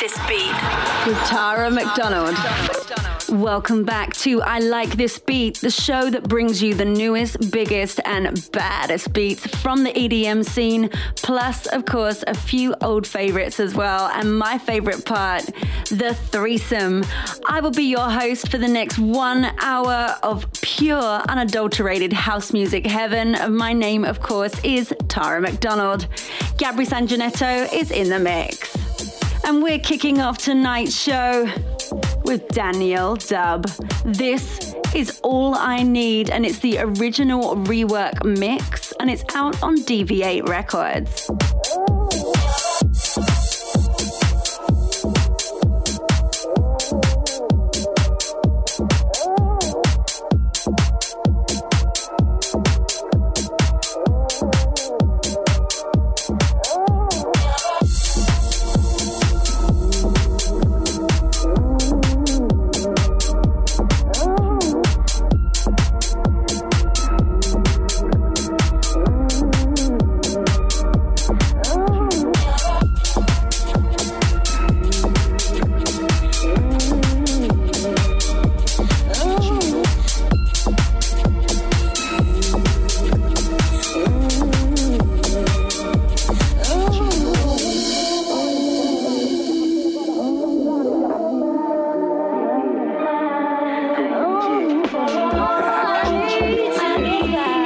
This beat. With Tara McDonald. Welcome back to I Like This Beat, the show that brings you the newest, biggest, and baddest beats from the EDM scene, plus, of course, a few old favorites as well. And my favorite part, the threesome. I will be your host for the next one hour of pure, unadulterated house music heaven. My name, of course, is Tara McDonald. Gabri Sanjanetto is in the mix. And we're kicking off tonight's show with Daniel Dub. This is All I Need, and it's the original rework mix, and it's out on Deviate Records. mesa.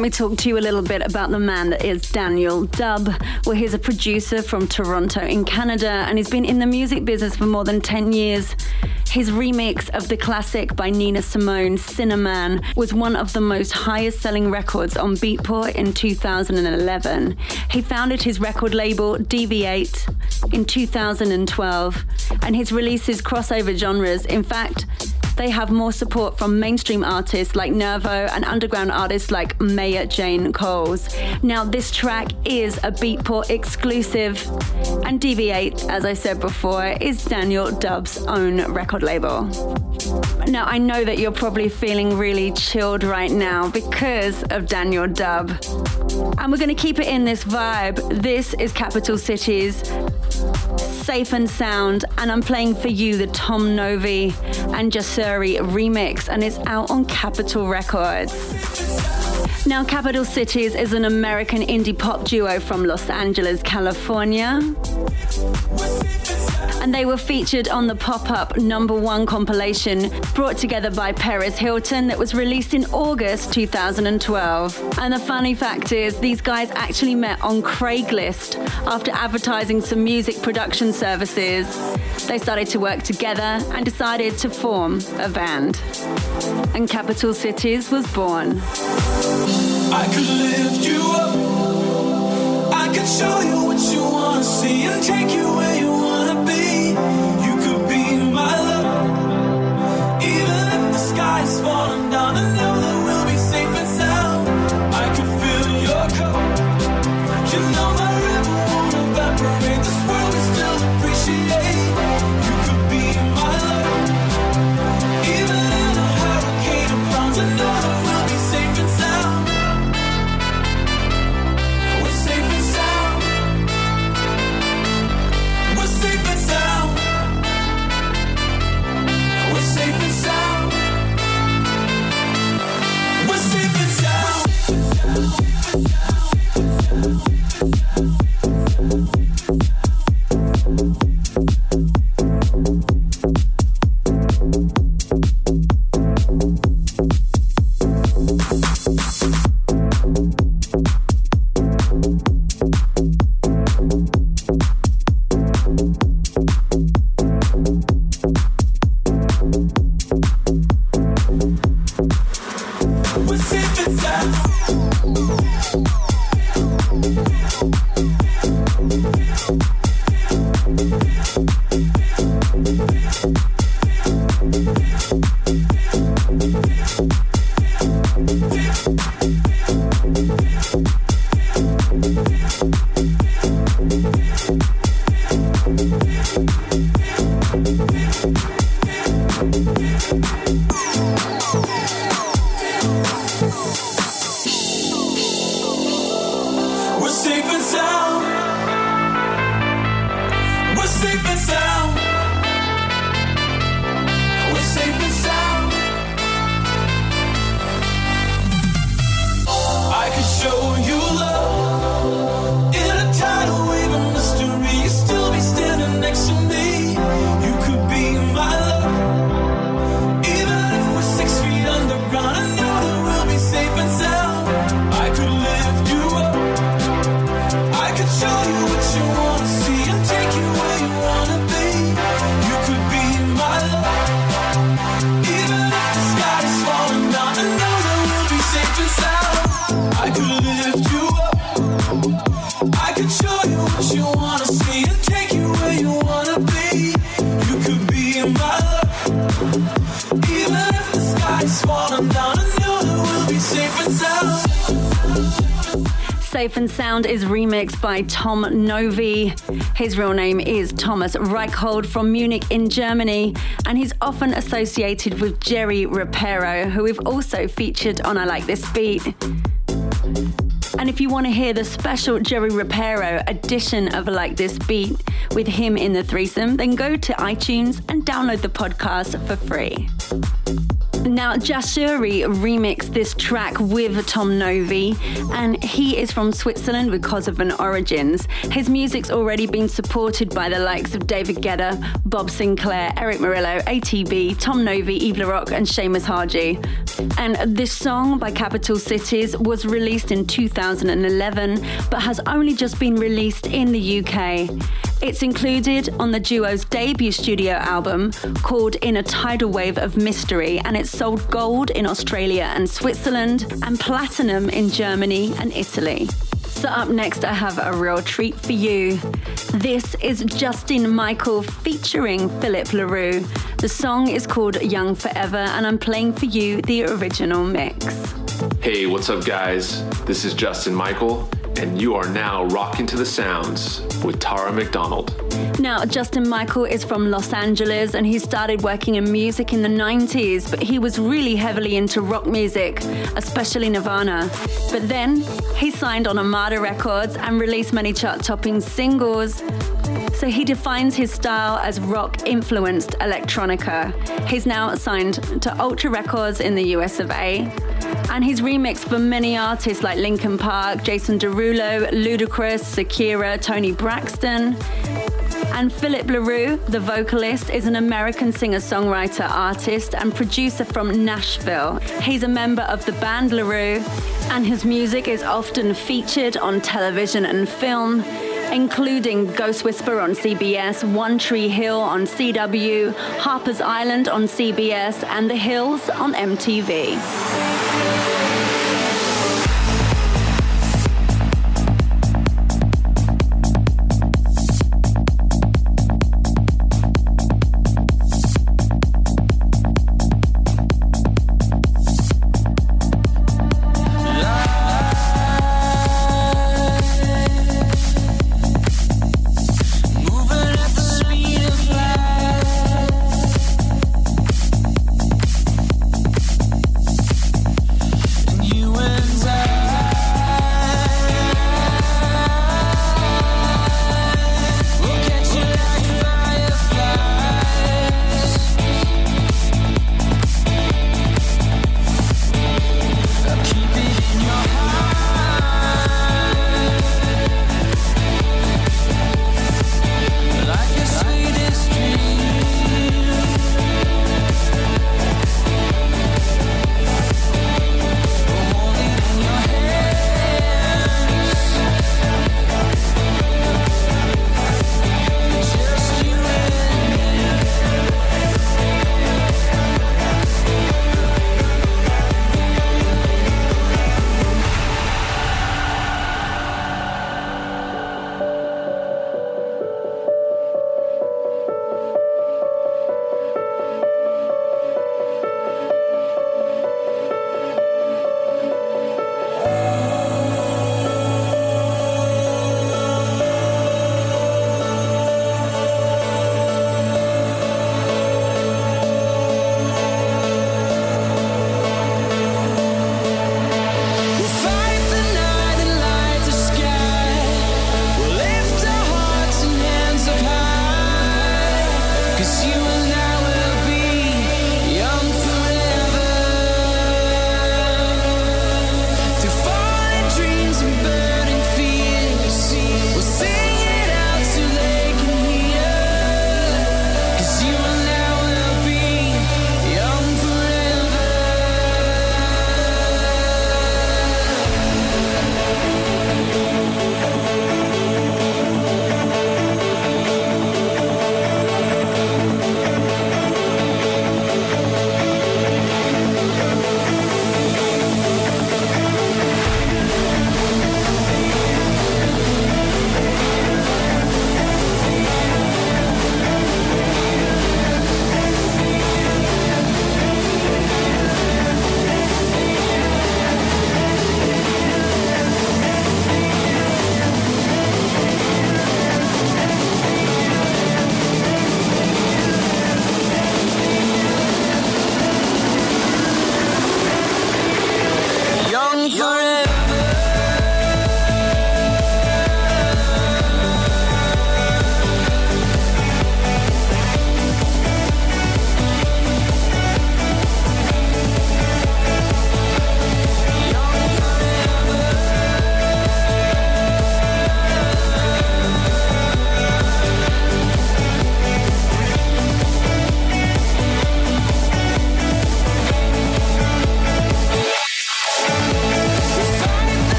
Me talk to you a little bit about the man that is Daniel Dub. Well, he's a producer from Toronto in Canada and he's been in the music business for more than 10 years. His remix of the classic by Nina Simone, Sinnerman, was one of the most highest selling records on Beatport in 2011. He founded his record label, Deviate, in 2012, and his releases crossover genres. In fact, they have more support from mainstream artists like Nervo and underground artists like Maya Jane Coles. Now, this track is a Beatport exclusive, and Deviate, as I said before, is Daniel Dub's own record label. Now, I know that you're probably feeling really chilled right now because of Daniel Dub. And we're going to keep it in this vibe. This is Capital Cities Safe and Sound, and I'm playing for you the Tom Novy and Remix, and it's out on Capitol Records. Now, Capital Cities is an American indie pop duo from Los Angeles, California. And they were featured on the pop up number one compilation brought together by Paris Hilton that was released in August 2012. And the funny fact is, these guys actually met on Craigslist after advertising some music production services. They started to work together and decided to form a band. And Capital Cities was born. I could lift you up. I could show you what you wanna see and take you where you wanna by Tom Novy. His real name is Thomas Reichhold from Munich in Germany, and he's often associated with Jerry Ropero, who we've also featured on I Like This Beat. And if you want to hear the special Jerry Ropero edition of Like This Beat with him in the threesome, then go to iTunes and download the podcast for free. Now, Jashuri remixed this track with Tom Novy, and he is from Switzerland with Kosovan origins. His music's already been supported by the likes of David Guetta, Bob Sinclar, Erick Morillo, ATB, Tom Novy, Yves Larock, and Seamus Haji. And this song by Capital Cities was released in 2011, but has only just been released in the UK. It's included on the duo's debut studio album called In a Tidal Wave of Mystery, and it sold gold in Australia and Switzerland and platinum in Germany and Italy. So, up next, I have a real treat for you. This is Justin Michael featuring Philip LaRue. The song is called Young Forever, and I'm playing for you the original mix. Hey, what's up, guys? This is Justin Michael, and you are now rocking to the sounds with Tara McDonald. Now, Justin Michael is from Los Angeles and he started working in music in the 90s, but he was really heavily into rock music, especially Nirvana. But then he signed on Armada Records and released many chart topping singles. So he defines his style as rock influenced electronica. He's now signed to Ultra Records in the US of A. And he's remixed for many artists like Linkin Park, Jason Derulo, Ludacris, Shakira, Toni Braxton. And Philip LaRue, the vocalist, is an American singer songwriter, artist, and producer from Nashville. He's a member of the band LaRue, and his music is often featured on television and film, including Ghost Whisperer on CBS, One Tree Hill on CW, Harper's Island on CBS, and The Hills on MTV.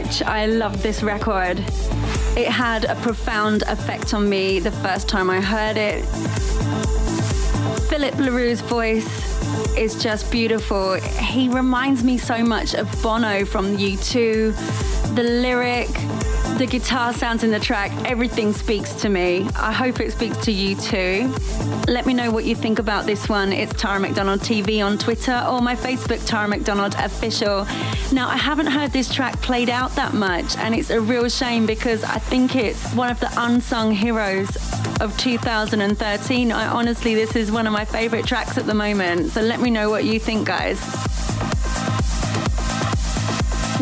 Much I love this record. It had a profound effect on me the first time I heard it. Philip LaRue's voice is just beautiful. He reminds me so much of Bono from U2. The lyric, the guitar sounds in the track, everything speaks to me. I hope it speaks to you too. Let me know what you think about this one. It's Tara McDonald TV on Twitter or my Facebook, Tara McDonald Official. Now, I haven't heard this track played out that much, and it's a real shame because I think it's one of the unsung heroes of 2013. I honestly, this is one of my favorite tracks at the moment. So let me know what you think, guys.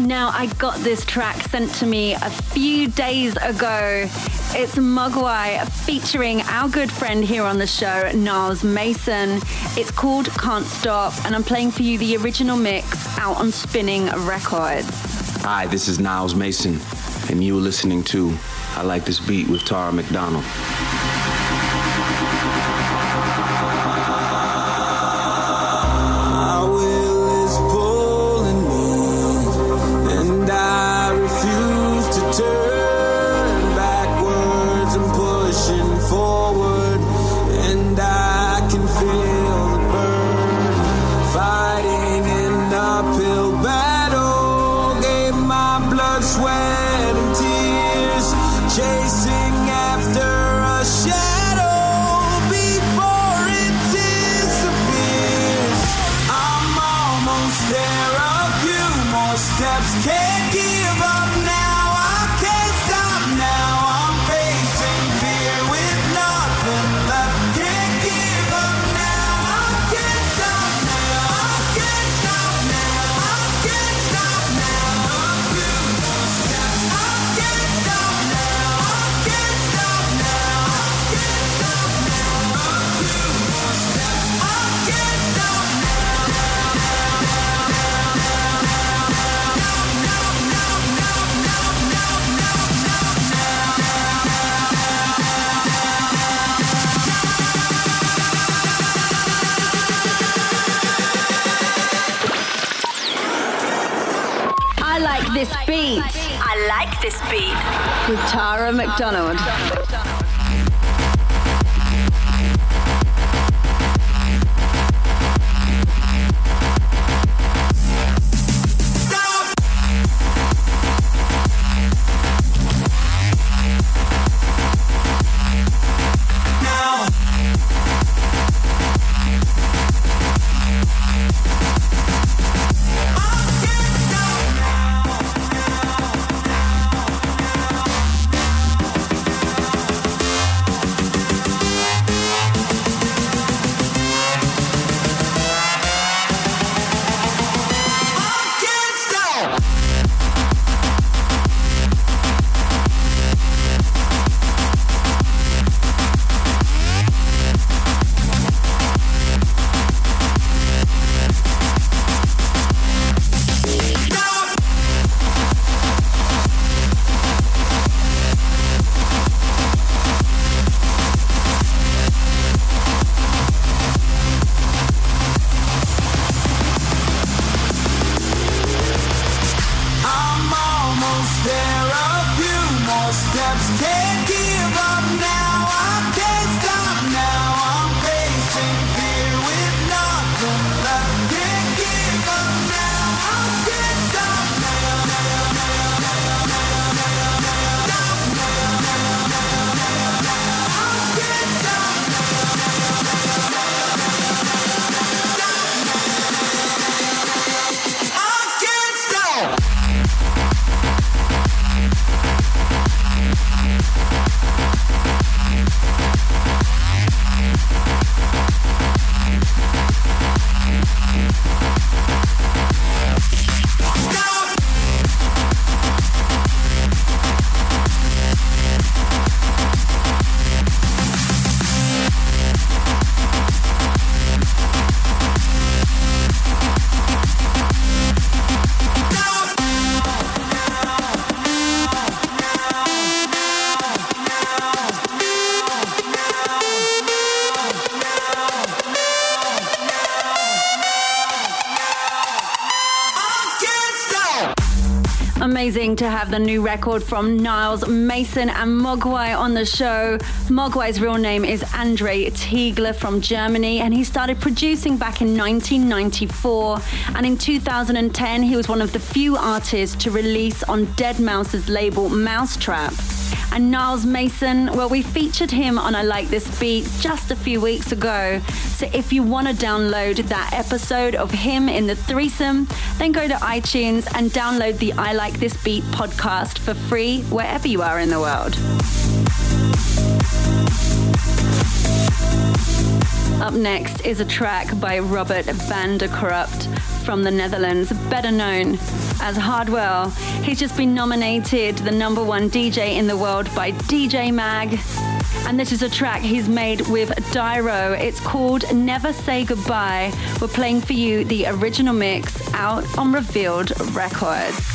Now, I got this track sent to me a few days ago. It's Mogwai featuring our good friend here on the show, Niles Mason. It's called Can't Stop, and I'm playing for you the original mix out on Spinning Records. Hi, this is Niles Mason, and you're listening to I Like This Beat with Tara McDonald. With Tara McDonald. can't the new record from Niles Mason and Mogwai on the show. Mogwai's real name is Andre Tegeler from Germany, and he started producing back in 1994. And in 2010, he was one of the few artists to release on Deadmau5's label Mau5trap. And Niles Mason, well, we featured him on I Like This Beat just a few weeks ago. So if you want to download that episode of him in the threesome, then go to iTunes and download the I Like This Beat podcast for free wherever you are in the world. Up next is a track by Robert van der Corput from the Netherlands, better known as Hardwell. He's just been nominated the number one DJ in the world by DJ Mag. And this is a track he's made with Dyro. It's called Never Say Goodbye. We're playing for you the original mix out on Revealed Records.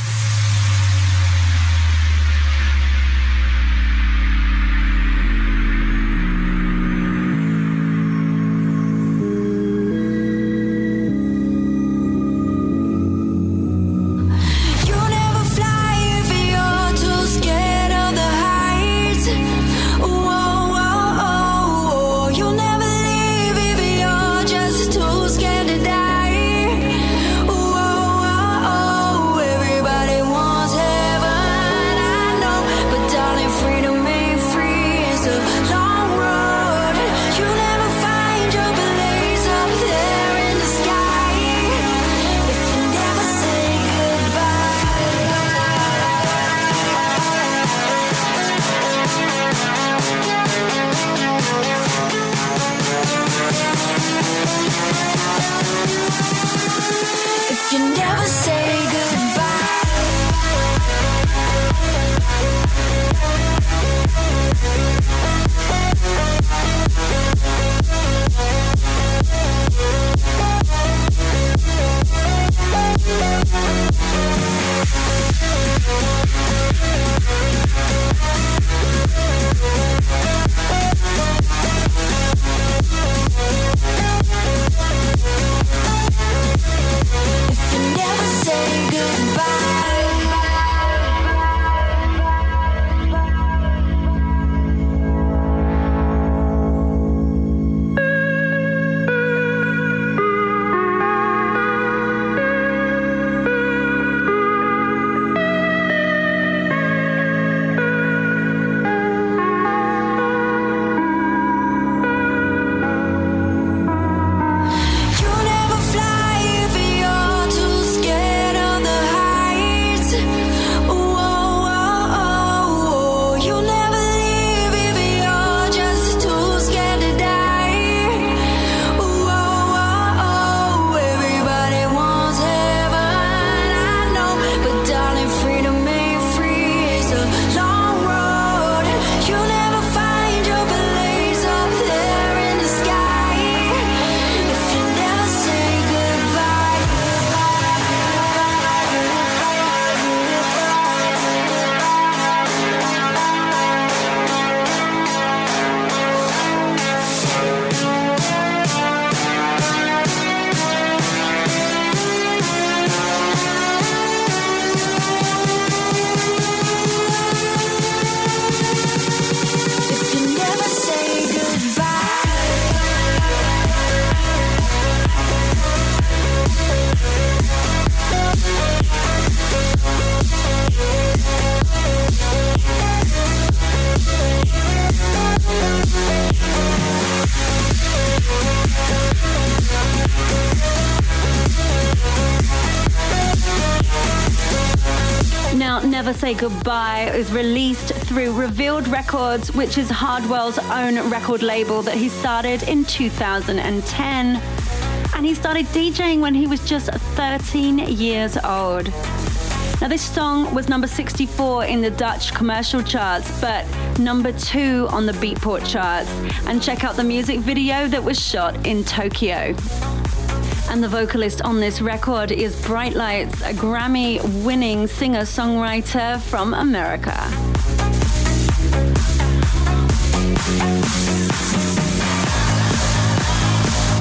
Say Goodbye is released through Revealed Records, which is Hardwell's own record label that he started in 2010. And he started DJing when he was just 13 years old. Now, this song was number 64 in the Dutch commercial charts, but number two on the Beatport charts. And check out the music video that was shot in Tokyo. And the vocalist on this record is Bright Lights, a Grammy winning singer songwriter from America.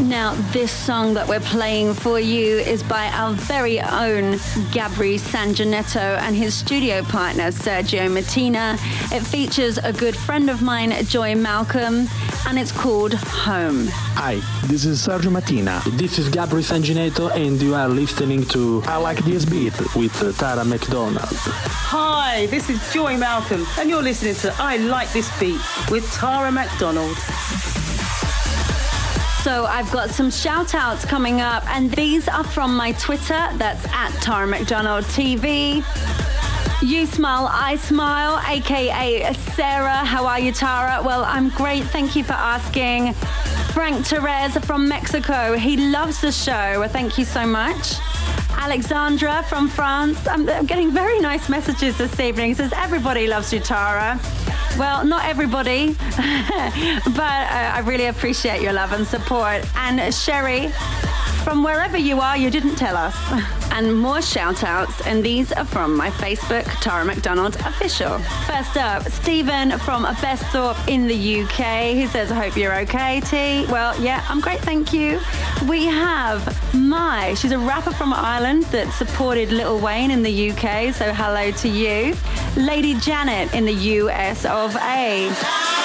Now, This song that we're playing for you is by our very own Gabri Sanjanetto and his studio partner Sergio Mattina. It features a good friend of mine, Joy Malcolm, and it's called Home. Hi, this is Sergio Mattina. This is Gabri Sanjanetto, and you are listening to I Like This Beat with Tara McDonald. Hi, this is Joy Malcolm, and you're listening to I Like This Beat with Tara McDonald. So I've got some shout outs coming up, and these are from my Twitter. That's at Tara McDonald TV. You smile, I smile, aka Sarah. How are you, Tara? Well, I'm great. Thank you for asking. Frank Therese from Mexico. He loves the show. Thank you so much. Alexandra from France. I'm, I'm getting very nice messages this evening. It says everybody loves you, Tara. Well, not everybody, but uh, I really appreciate your love and support. And Sherry, from wherever you are, you didn't tell us. And more shout outs, and these are from my Facebook, Tara McDonald Official. First up, Stephen from Besthorpe in the UK. He says, I hope you're okay, T. Well, yeah, I'm great, thank you. We have Mai. She's a rapper from Ireland that supported Lil Wayne in the UK, so hello to you. Lady Janet in the US of A.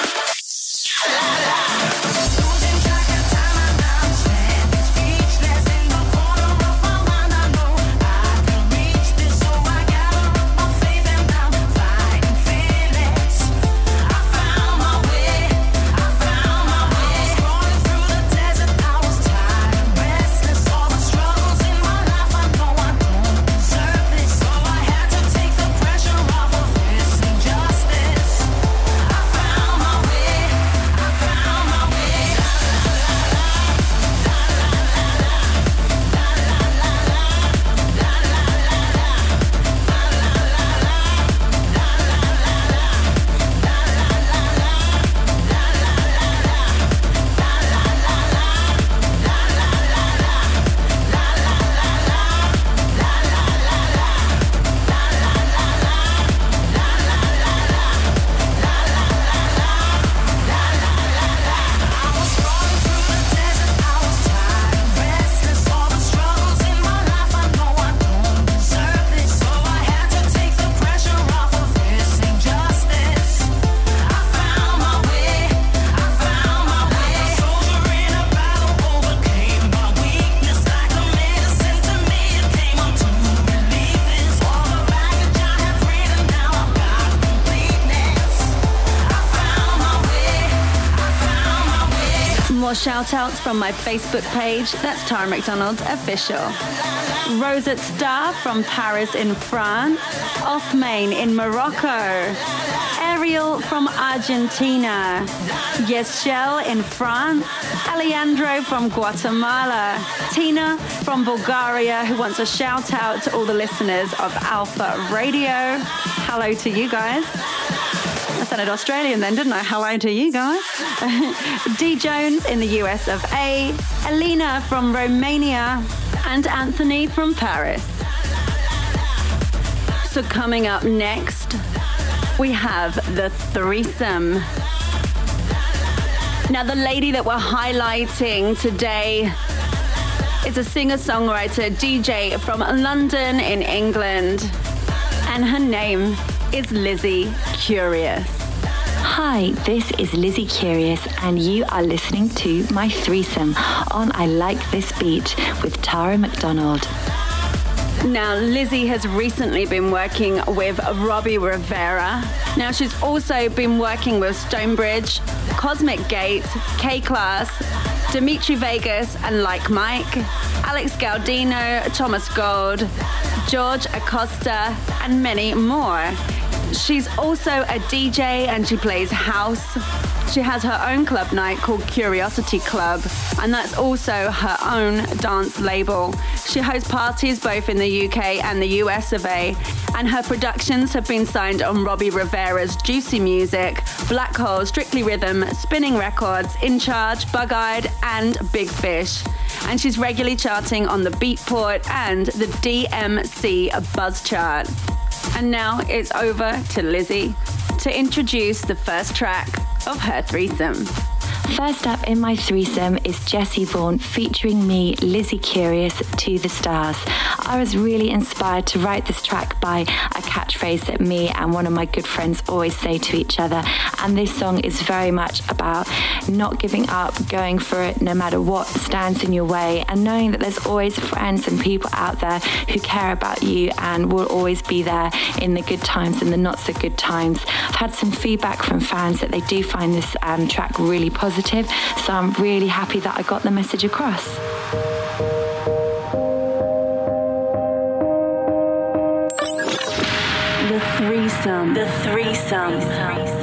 shout outs from my Facebook page. That's Tara McDonald Official. Rosette Star from Paris in France. Othmain in Morocco. Ariel from Argentina. Yeschel in France. Alejandro from Guatemala. Tina from Bulgaria, who wants a shout out to all the listeners of Alpha Radio. Hello to you guys. Sounded Australian then, didn't I? Hello to you guys. D Jones in the US of A, Alina from Romania, and Anthony from Paris. So, coming up next, we have the threesome. Now, the lady that we're highlighting today is a singer songwriter DJ from London in England, and her name is Lizzie Curious. Hi, this is Lizzie Curious, and you are listening to my threesome on I Like This Beat with Tara McDonald. Now, Lizzie has recently been working with Robbie Rivera. Now, she's also been working with Stonebridge, Cosmic Gate, K-Klass, Dimitri Vegas, and Like Mike, Alex Gaudino, Thomas Gold, George Acosta, and many more. She's also a DJ and she plays house. She has her own club night called Curiosity Club, and that's also her own dance label. She hosts parties both in the UK and the US of A, and her productions have been signed on Robbie Rivera's Juicy Music, Black Hole, Strictly Rhythm, Spinning Records, In Charge, Bug Eyed, and Big Fish. And she's regularly charting on the Beatport and the DMC Buzz Chart. And now it's over to Lizzie to introduce the first track of her threesome. First up in my threesome is Jessie Vaughan featuring me, Lizzie Curious, To the Stars. I was really inspired to write this track by a catchphrase that me and one of my good friends always say to each other. And this song is very much about not giving up, going for it no matter what stands in your way, and knowing that there's always friends and people out there who care about you and will always be there in the good times and the not so good times. I've had some feedback from fans that they do find this um, track really positive, so I'm really happy that I got the message across. The threesome. The threesome. Sometimes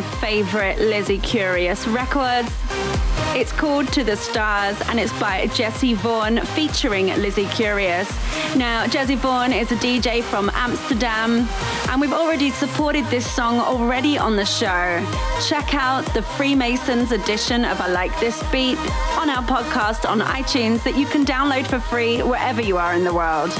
my favorite Lizzie Curious records. It's called To the Stars and it's by Jesse Voorn featuring Lizzie Curious. Now, Jesse Voorn is a DJ from Amsterdam and we've already supported this song already on the show. Check out the Freemasons edition of I Like This Beat on our podcast on iTunes that you can download for free wherever you are in the world.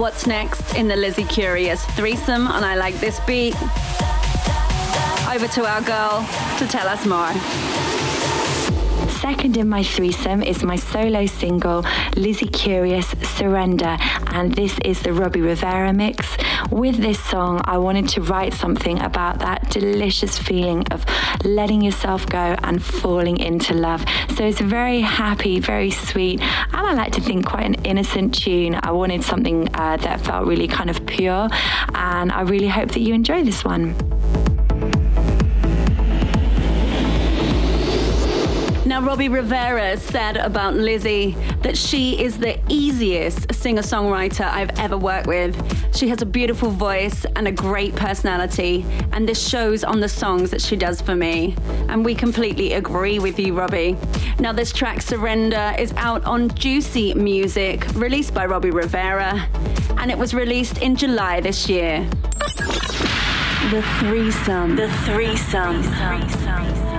What's next in the Lizzie Curious threesome and I Like This Beat? Over to our girl to tell us more. Second in my threesome is my solo single, Lizzie Curious Surrender, and this is the Robbie Rivera mix. With this song, I wanted to write something about that delicious feeling of letting yourself go and falling into love. So it's very happy, very sweet, and I like to think quite an innocent tune. I wanted something uh, that felt really kind of pure, and I really hope that you enjoy this one. Now, Robbie Rivera said about Lizzie that she is the easiest singer songwriter I've ever worked with. She has a beautiful voice and a great personality, and this shows on the songs that she does for me. And we completely agree with you, Robbie. Now, this track, Surrender, is out on Juicy Music, released by Robbie Rivera, and it was released in July this year. The threesome. The threesome. The threesome.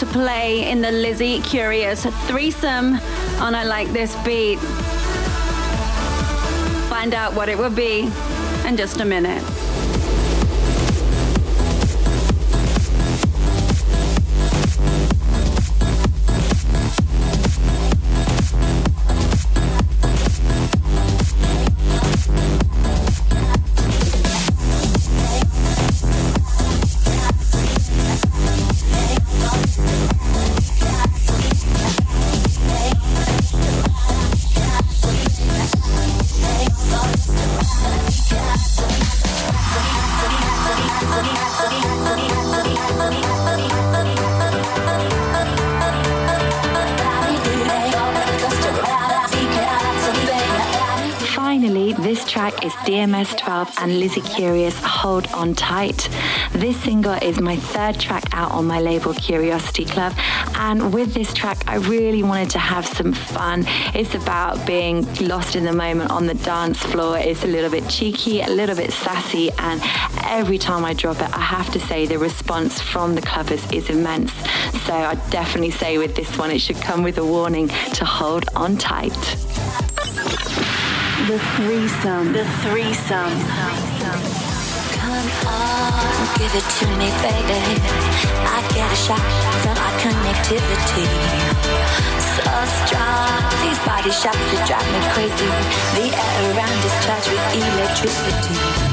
To play in the Lizzie Curious threesome on I Like This Beat. Find out what it will be in just a minute. DMS12 and Lizzie Curious Hold On Tight. This single is my third track out on my label Curiosity Club. And with this track, I really wanted to have some fun. It's about being lost in the moment on the dance floor. It's a little bit cheeky, a little bit sassy. And every time I drop it, I have to say the response from the clubbers is immense. So I definitely say with this one, it should come with a warning to hold on tight. The threesome. The threesome. Come on, give it to me, baby. I get a shot from our connectivity. So strong, these body shots that drive me crazy. The air around is charged with electricity.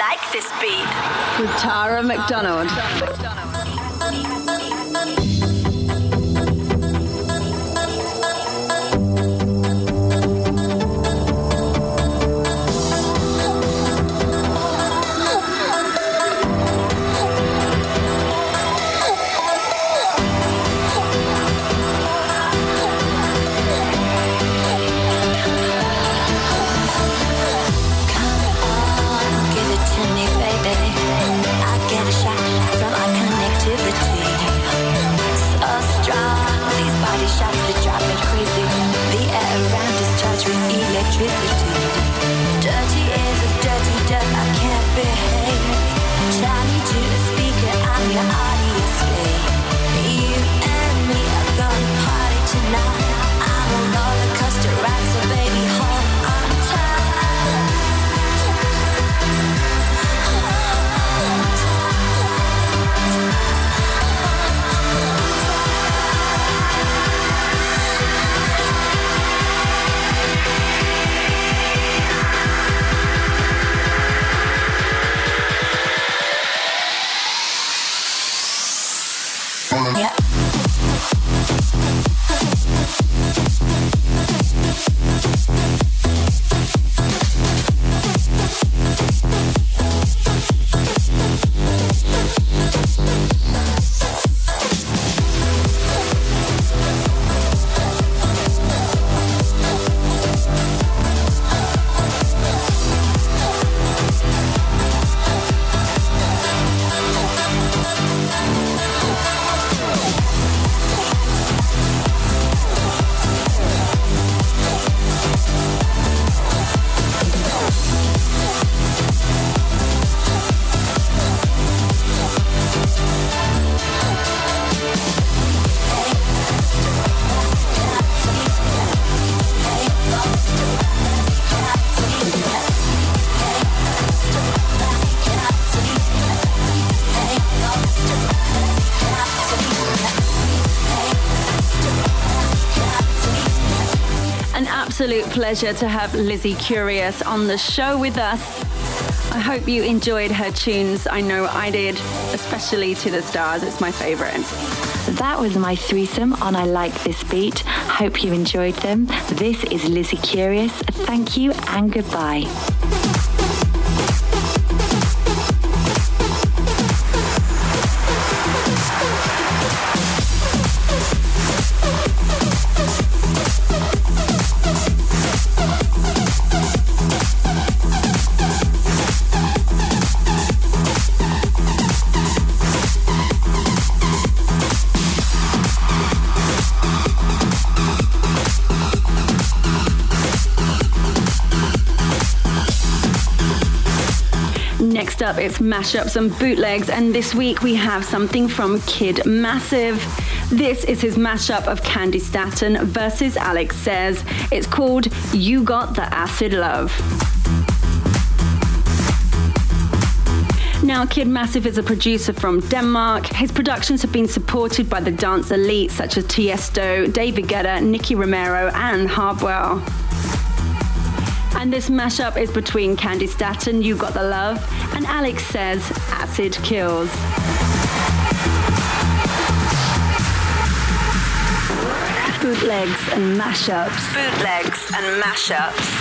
Like this beat. With Tara McDonald. Pleasure to have Lizzie Curious on the show with us. I hope you enjoyed her tunes. I know I did, especially To the Stars. It's my favorite. That was my threesome on I Like This Beat. Hope you enjoyed them. This is Lizzie Curious. Thank you and goodbye. Next up, it's mashups and bootlegs, and this week we have something from Kid Massive. This is his mashup of Candi Staton versus Alex Says. It's called You Got the Acid Love. Now, Kid Massive is a producer from Denmark. His productions have been supported by the dance elite such as Tiesto, David Guetta, Nicky Romero, and Hardwell. And this mashup is between Candi Staton, You Got the Love, and Alex Says, Acid Kills. Bootlegs and mashups. Bootlegs and mashups.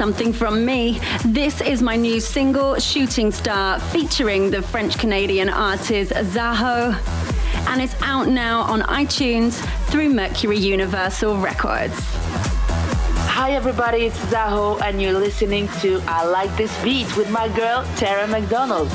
Something from me. This is my new single, Shooting Star, featuring the French Canadian artist Zaho. And it's out now on iTunes through Mercury Universal Records. Hi, everybody, it's Zaho, and you're listening to I Like This Beat with my girl, Tara McDonald.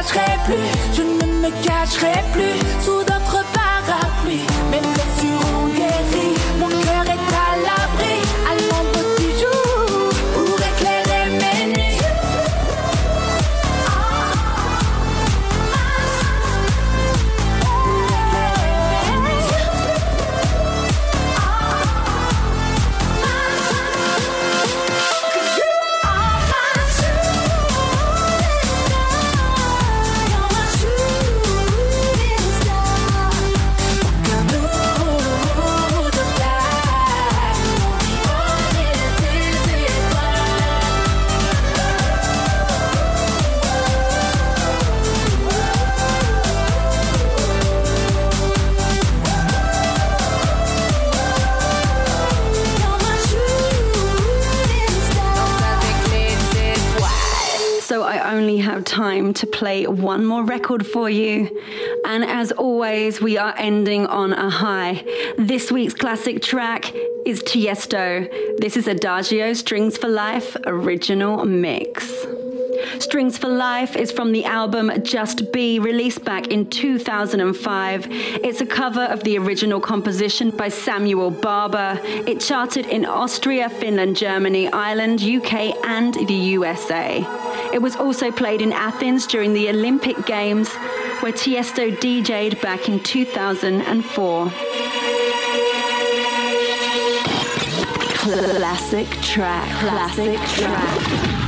La gâcherai plus, je ne me cacherai plus sous d'autres parapluies. To play one more record for you. And as always, we are ending on a high. This week's classic track is Tiesto. This is Adagio Strings for Life original mix. Strings for Life is from the album Just Be, released back in 2005. It's a cover of the original composition by Samuel Barber. It charted in Austria, Finland, Germany, Ireland, UK, and the USA. It was also played in Athens during the Olympic Games, where Tiesto DJ'd back in 2004. Classic track, classic track.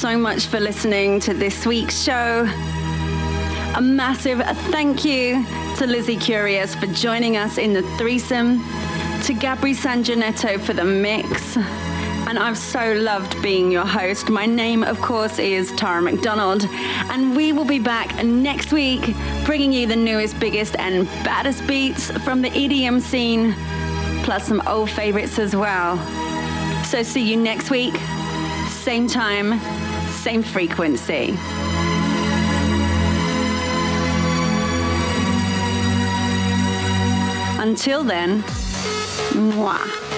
So much for listening to this week's show. A massive thank you to Lizzie Curious for joining us in the threesome, to Gabri Sanjanetto for the mix. And I've so loved being your host. My name, of course, is Tara McDonald. And we will be back next week bringing you the newest, biggest, and baddest beats from the EDM scene, plus some old favorites as well. So see you next week, same time, same frequency. Until then, mwah.